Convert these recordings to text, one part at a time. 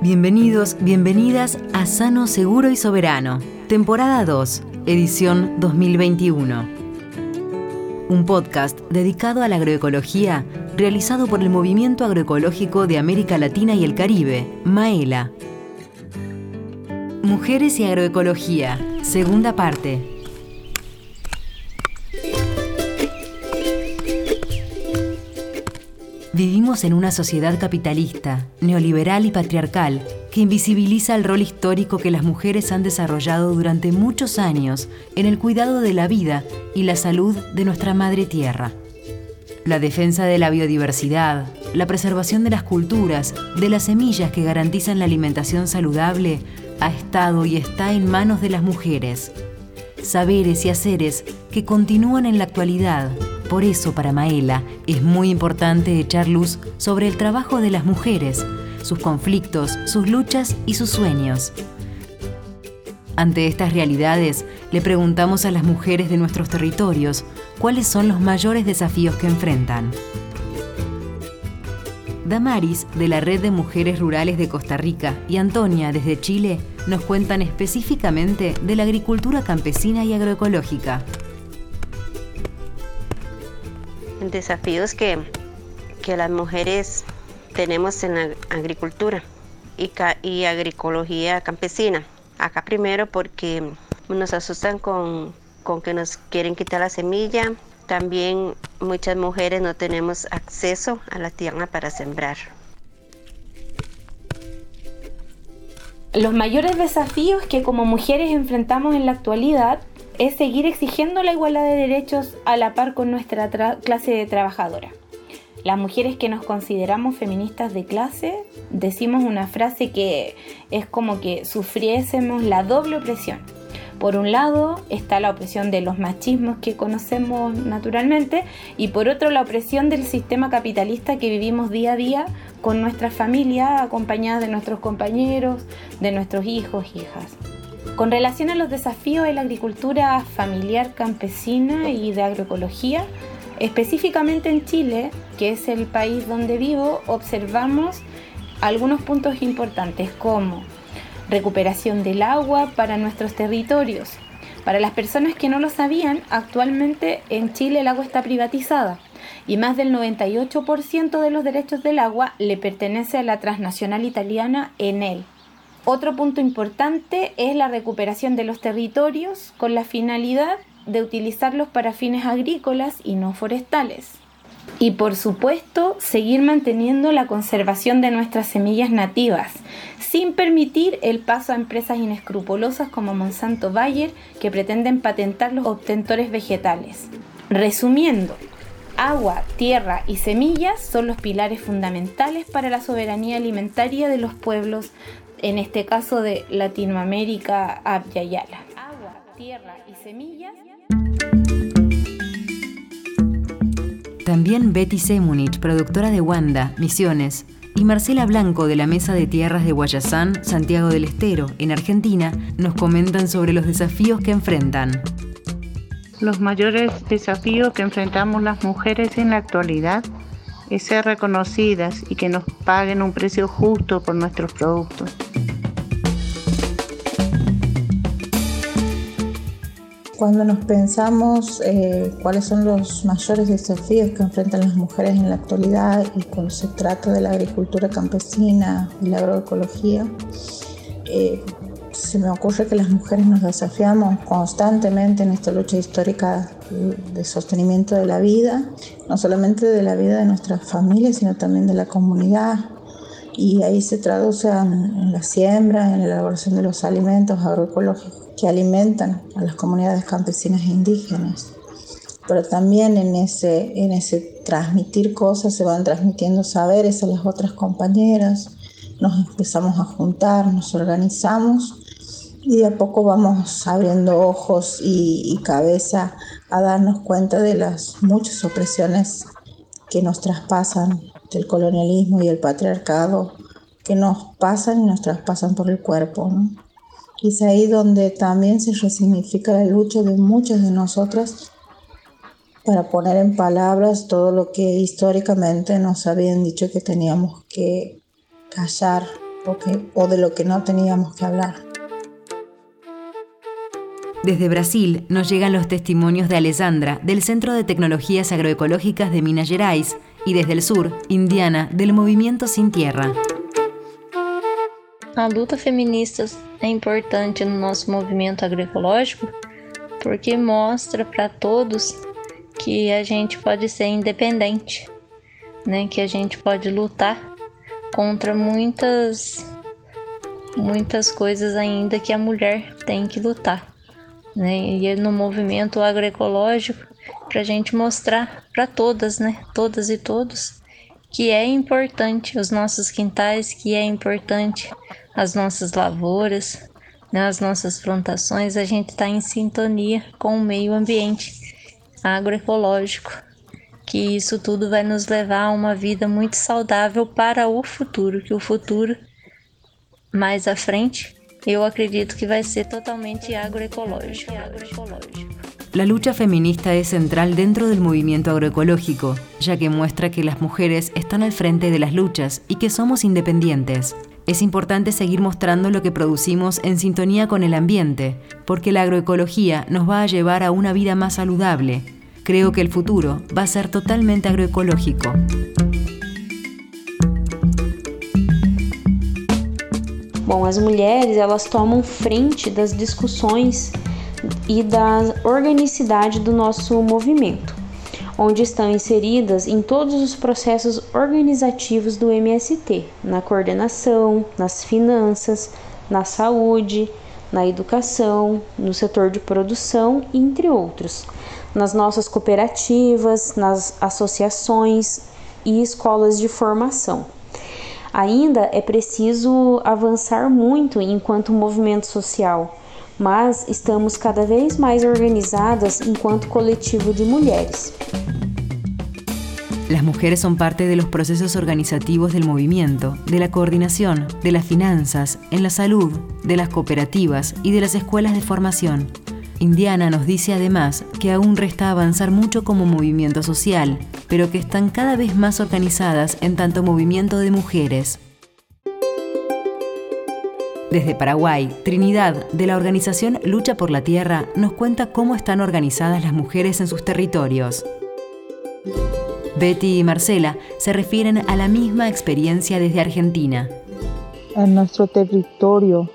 Bienvenidos, bienvenidas a Sano, Seguro y Soberano, temporada 2, edición 2021. Un podcast dedicado a la agroecología realizado por el Movimiento Agroecológico de América Latina y el Caribe, MAELA. Mujeres y Agroecología, segunda parte. Vivimos en una sociedad capitalista, neoliberal y patriarcal que invisibiliza el rol histórico que las mujeres han desarrollado durante muchos años en el cuidado de la vida y la salud de nuestra madre tierra. La defensa de la biodiversidad, la preservación de las culturas, de las semillas que garantizan la alimentación saludable, ha estado y está en manos de las mujeres. Saberes y haceres que continúan en la actualidad por eso para Maela es muy importante echar luz sobre el trabajo de las mujeres, sus conflictos, sus luchas y sus sueños. Ante estas realidades, le preguntamos a las mujeres de nuestros territorios cuáles son los mayores desafíos que enfrentan. Damaris, de la Red de Mujeres Rurales de Costa Rica, y Antonia, desde Chile, nos cuentan específicamente de la agricultura campesina y agroecológica. desafíos que, las mujeres tenemos en la agricultura y, y agroecología campesina. Acá primero porque nos asustan con, con que nos quieren quitar la semilla. También muchas mujeres no tenemos acceso a la tierra para sembrar. Los mayores desafíos que como mujeres enfrentamos en la actualidad es seguir exigiendo la igualdad de derechos a la par con nuestra clase de trabajadora. Las mujeres que nos consideramos feministas de clase decimos una frase que es como que sufriésemos la doble opresión. Por un lado está la opresión de los machismos que conocemos naturalmente y por otro la opresión del sistema capitalista que vivimos día a día con nuestra familia acompañadas de nuestros compañeros, de nuestros hijos, hijas. Con relación a los desafíos de la agricultura familiar campesina y de agroecología, específicamente en Chile, que es el país donde vivo, observamos algunos puntos importantes como recuperación del agua para nuestros territorios. Para las personas que no lo sabían, actualmente en Chile el agua está privatizada y más del 98% de los derechos del agua le pertenece a la transnacional italiana Enel. Otro punto importante es la recuperación de los territorios con la finalidad de utilizarlos para fines agrícolas y no forestales. Y por supuesto, seguir manteniendo la conservación de nuestras semillas nativas, sin permitir el paso a empresas inescrupulosas como Monsanto Bayer que pretenden patentar los obtentores vegetales. Resumiendo, agua, tierra y semillas son los pilares fundamentales para la soberanía alimentaria de los pueblos en este caso de Latinoamérica, Yala. Agua, tierra y semillas. También Betty Semunich, productora de Wanda, Misiones, y Marcela Blanco de la Mesa de Tierras de Guayazán, Santiago del Estero, en Argentina, nos comentan sobre los desafíos que enfrentan. Los mayores desafíos que enfrentamos las mujeres en la actualidad es ser reconocidas y que nos paguen un precio justo por nuestros productos. Cuando nos pensamos eh, cuáles son los mayores desafíos que enfrentan las mujeres en la actualidad y cuando se trata de la agricultura campesina y la agroecología, eh, se me ocurre que las mujeres nos desafiamos constantemente en esta lucha histórica de sostenimiento de la vida, no solamente de la vida de nuestras familias, sino también de la comunidad. Y ahí se traduce en, la siembra, en la elaboración de los alimentos agroecológicos que alimentan a las comunidades campesinas e indígenas. Pero también en ese, en ese transmitir cosas se van transmitiendo saberes a las otras compañeras, nos empezamos a juntar, nos organizamos y de a poco vamos abriendo ojos y, cabeza a darnos cuenta de las muchas opresiones que nos traspasan del colonialismo y el patriarcado, que nos pasan y nos traspasan por el cuerpo. Y es ahí donde también se resignifica la lucha de muchas de nosotras para poner en palabras todo lo que históricamente nos habían dicho que teníamos que callar o de lo que no teníamos que hablar. Desde Brasil nos llegan los testimonios de Alessandra del Centro de Tecnologías Agroecológicas de Minas Gerais y desde el sur, Indiana, del Movimiento Sin Tierra. A luta feminista é importante no nosso movimento agroecológico porque mostra para todos que a gente pode ser independente, né? Que a gente pode lutar contra muitas muitas coisas ainda que a mulher tem que lutar né? E no movimento agroecológico para a gente mostrar para todas, né? Todas e todos que é importante os nossos quintais, que é importante as nossas lavouras, né? as nossas plantações, a gente está em sintonia com o meio ambiente agroecológico, que isso tudo vai nos levar a uma vida muito saudável para o futuro, que o futuro mais à frente eu acredito que vai ser totalmente agroecológico. La lucha feminista es central dentro del movimiento agroecológico, ya que muestra que las mujeres están al frente de las luchas y que somos independientes. Es importante seguir mostrando lo que producimos en sintonía con el ambiente, porque la agroecología nos va a llevar a una vida más saludable. Creo que el futuro va a ser totalmente agroecológico. Bom, as mulheres elas tomam frente das discussões e da organicidade do nosso movimento, onde estão inseridas em todos os processos organizativos do MST, na coordenação, nas finanças, na saúde, na educação, no setor de produção, entre outros, nas nossas cooperativas, nas associações e escolas de formação. Ainda é preciso avançar muito enquanto movimento social, mas estamos cada vez mais organizadas enquanto coletivo de mulheres. Las mujeres son parte de los procesos organizativos del movimiento, de la coordinación, de las finanzas, en la salud, de las cooperativas y de las escuelas de formación. Indiana nos dice además que aún resta avanzar mucho como movimiento social, pero que están cada vez más organizadas en tanto movimiento de mujeres. Desde Paraguay, Trinidad, de la organización Lucha por la Tierra, nos cuenta cómo están organizadas las mujeres en sus territorios. Betty y Marcela se refieren a la misma experiencia desde Argentina. En nuestro territorio,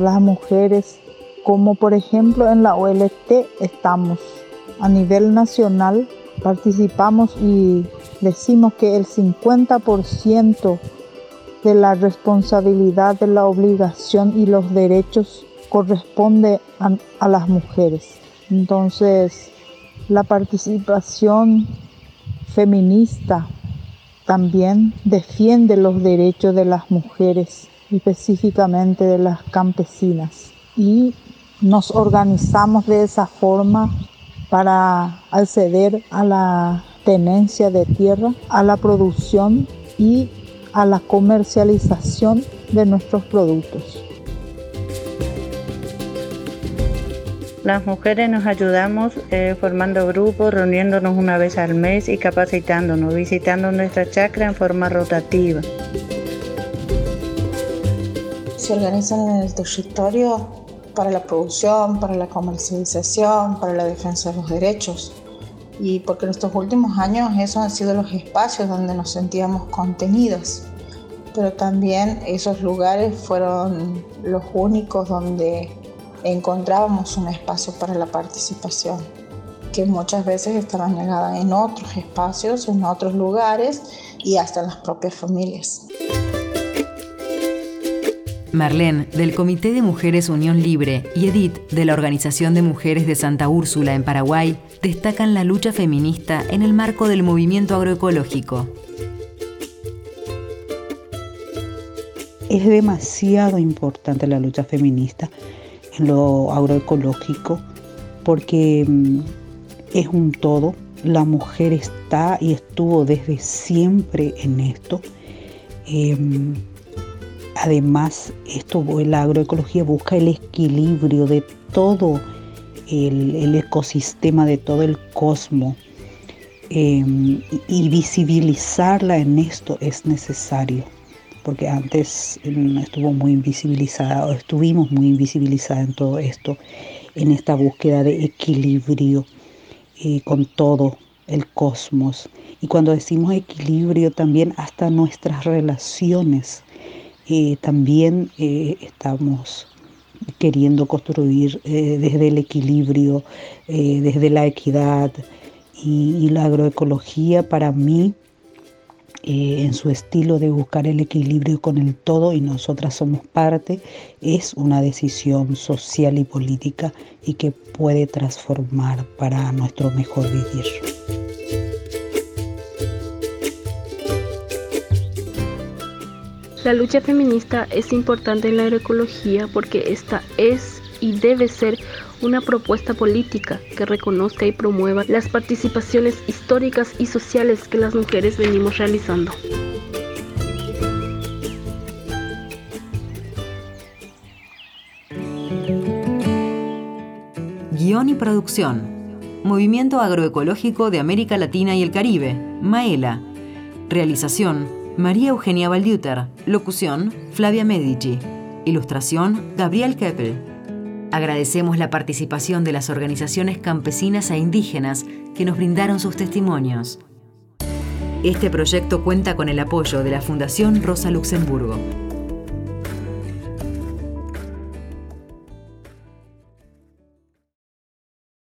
las mujeres como por ejemplo en la OLT estamos a nivel nacional, participamos y decimos que el 50% de la responsabilidad, de la obligación y los derechos corresponde a, las mujeres. Entonces, la participación feminista también defiende los derechos de las mujeres, específicamente de las campesinas. Y nos organizamos de esa forma para acceder a la tenencia de tierra, a la producción y a la comercialización de nuestros productos. Las mujeres nos ayudamos eh, formando grupos, reuniéndonos una vez al mes y capacitándonos, visitando nuestra chacra en forma rotativa. Se organizan en el territorio para la producción, para la comercialización, para la defensa de los derechos. Y porque en estos últimos años esos han sido los espacios donde nos sentíamos contenidos. Pero también esos lugares fueron los únicos donde encontrábamos un espacio para la participación, que muchas veces estaba negada en otros espacios, en otros lugares y hasta en las propias familias. Marlene, del Comité de Mujeres Unión Libre, y Edith, de la Organización de Mujeres de Santa Úrsula en Paraguay, destacan la lucha feminista en el marco del movimiento agroecológico. Es demasiado importante la lucha feminista en lo agroecológico porque mm, es un todo. La mujer está y estuvo desde siempre en esto. Em, Además, esto, la agroecología busca el equilibrio de todo el, ecosistema, de todo el cosmos. Em, y visibilizarla en esto es necesario, porque antes mm, estuvo muy invisibilizada, estuvimos muy invisibilizadas en todo esto, en esta búsqueda de equilibrio eh, con todo el cosmos. Y cuando decimos equilibrio, también hasta nuestras relaciones, eh, también eh, estamos queriendo construir desde el equilibrio, desde la equidad y la agroecología para mí eh, en su estilo de buscar el equilibrio con el todo y nosotras somos parte, es una decisión social y política y que puede transformar para nuestro mejor vivir. La lucha feminista es importante en la agroecología porque esta es y debe ser una propuesta política que reconozca y promueva las participaciones históricas y sociales que las mujeres venimos realizando. Guión y producción. Movimiento Agroecológico de América Latina y el Caribe, Maela. Realización, María Eugenia Valdiuter. Locución, Flavia Medici. Ilustración, Gabriel Keppel. Agradecemos la participación de las organizaciones campesinas e indígenas que nos brindaron sus testimonios. Este proyecto cuenta con el apoyo de la Fundación Rosa Luxemburgo.